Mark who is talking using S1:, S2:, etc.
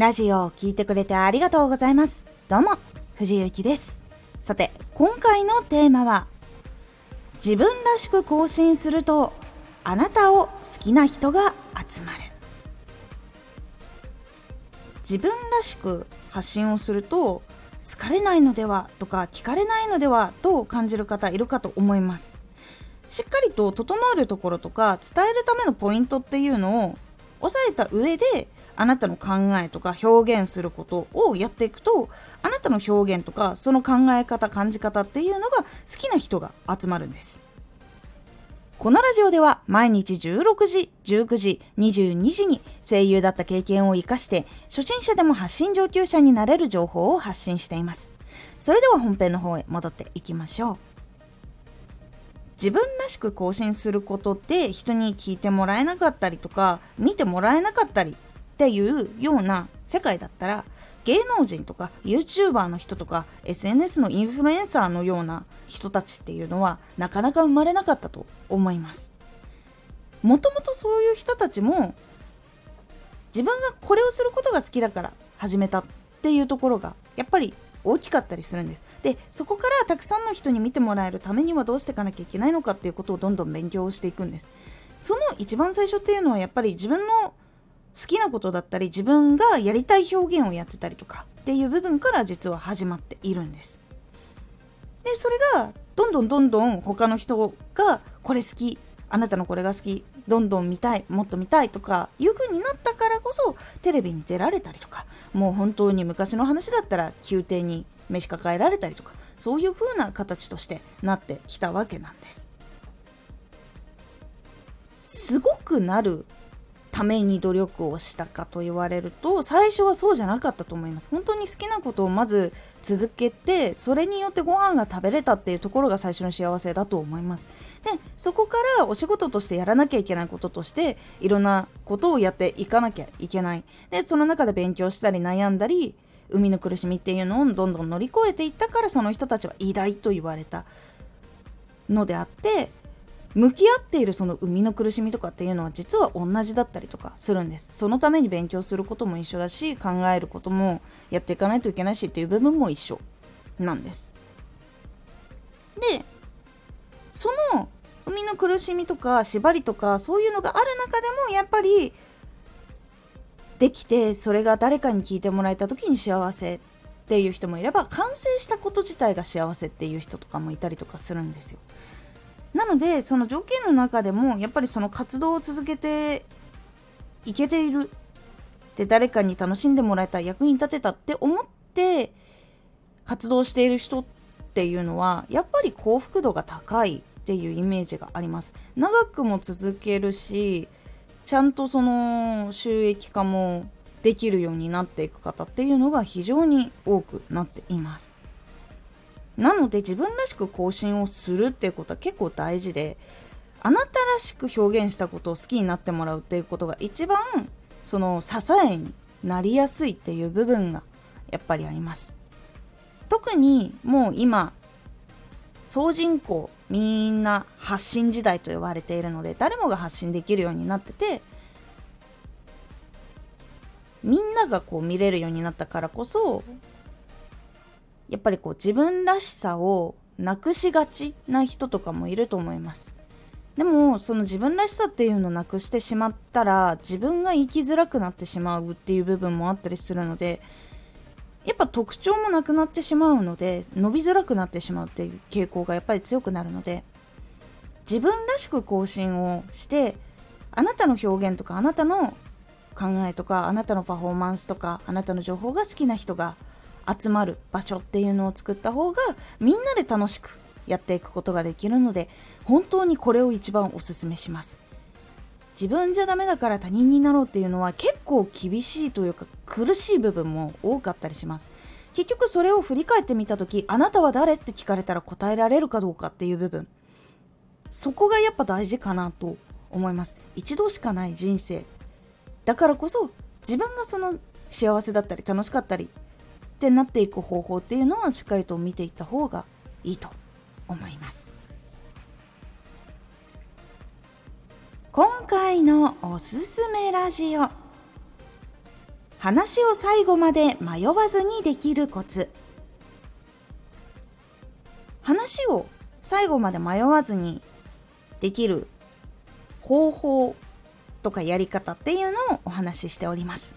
S1: ラジオを聴いてくれてありがとうございます。どうも、藤井幸です。さて、今回のテーマは、自分らしく更新すると、あなたを好きな人が集まる。自分らしく発信をすると、好かれないのではとか聞かれないのではと感じる方いるかと思います。しっかりと整えるところとか伝えるためのポイントっていうのを押さえた上であなたの考えとか表現することをやっていくとあなたの表現とかその考え方感じ方っていうのが好きな人が集まるんです。このラジオでは毎日16時、19時、22時に声優だった経験を活かして初心者でも発信上級者になれる情報を発信しています。それでは本編の方へ戻っていきましょう。自分らしく更新することで人に聞いてもらえなかったりとか見てもらえなかったりっていうような世界だったら芸能人とか YouTuber の人とか SNS のインフルエンサーのような人たちっていうのはなかなか生まれなかったと思います。もともとそういう人たちも自分がこれをすることが好きだから始めたっていうところがやっぱり大きかったりするんです。でそこからたくさんの人に見てもらえるためにはどうしていかなきゃいけないのかっていうことをどんどん勉強していくんです。その一番最初っていうのはやっぱり自分の好きなことだったり自分がやりたい表現をやってたりとかっていう部分から実は始まっているんです。でそれがどんどんどんどん他の人がこれ好きあなたのこれが好きどんどん見たいもっと見たいとかいう風になったからこそテレビに出られたりとかもう本当に昔の話だったら宮廷に召し抱えられたりとかそういう風な形としてなってきたわけなんです。すごくなるために努力をしたかと言われると最初はそうじゃなかったと思います。本当に好きなことをまず続けてそれによってご飯が食べれたっていうところが最初の幸せだと思います。でそこからお仕事としてやらなきゃいけないこととしていろんなことをやっていかなきゃいけない。でその中で勉強したり悩んだり生みの苦しみっていうのをどんどん乗り越えていったからその人たちは偉大と言われたのであって向き合っているその生みの苦しみとかっていうのは実は同じだったりとかするんです。そのために勉強することも一緒だし考えることもやっていかないといけないしっていう部分も一緒なんです。でその生みの苦しみとか縛りとかそういうのがある中でもやっぱりできてそれが誰かに聞いてもらえた時に幸せっていう人もいれば完成したこと自体が幸せっていう人とかもいたりとかするんですよ。なのでその条件の中でもやっぱりその活動を続けていけているで誰かに楽しんでもらえた役に立てたって思って活動している人っていうのはやっぱり幸福度が高いっていうイメージがあります。長くも続けるしちゃんとその収益化もできるようになっていく方っていうのが非常に多くなっています。なので自分らしく更新をするっていうことは結構大事であなたらしく表現したことを好きになってもらうっていうことが一番その支えになりやすいっていう部分がやっぱりあります。特にもう今総人口みんな発信時代と言われているので誰もが発信できるようになっててみんながこう見れるようになったからこそやっぱりこう自分らしさをなくしがちな人とかもいると思います。でもその自分らしさっていうのをなくしてしまったら自分が生きづらくなってしまうっていう部分もあったりするのでやっぱ特徴もなくなってしまうので伸びづらくなってしまうっていう傾向がやっぱり強くなるので自分らしく更新をしてあなたの表現とかあなたの考えとかあなたのパフォーマンスとかあなたの情報が好きな人が集まる場所っていうのを作った方がみんなで楽しくやっていくことができるので本当にこれを一番おすすめします。自分じゃダメだから他人になろうっていうのは結構厳しいというか苦しい部分も多かったりします。結局それを振り返ってみた時あなたは誰って聞かれたら答えられるかどうかっていう部分。そこがやっぱ大事かなと思います。一度しかない人生。だからこそ自分がその幸せだったり楽しかったりってなっていく方法っていうのはしっかりと見ていった方がいいと思います。今回のおすすめラジオ。話を最後まで迷わずにできるコツ。話を最後まで迷わずにできる方法とかやり方っていうのをお話ししております。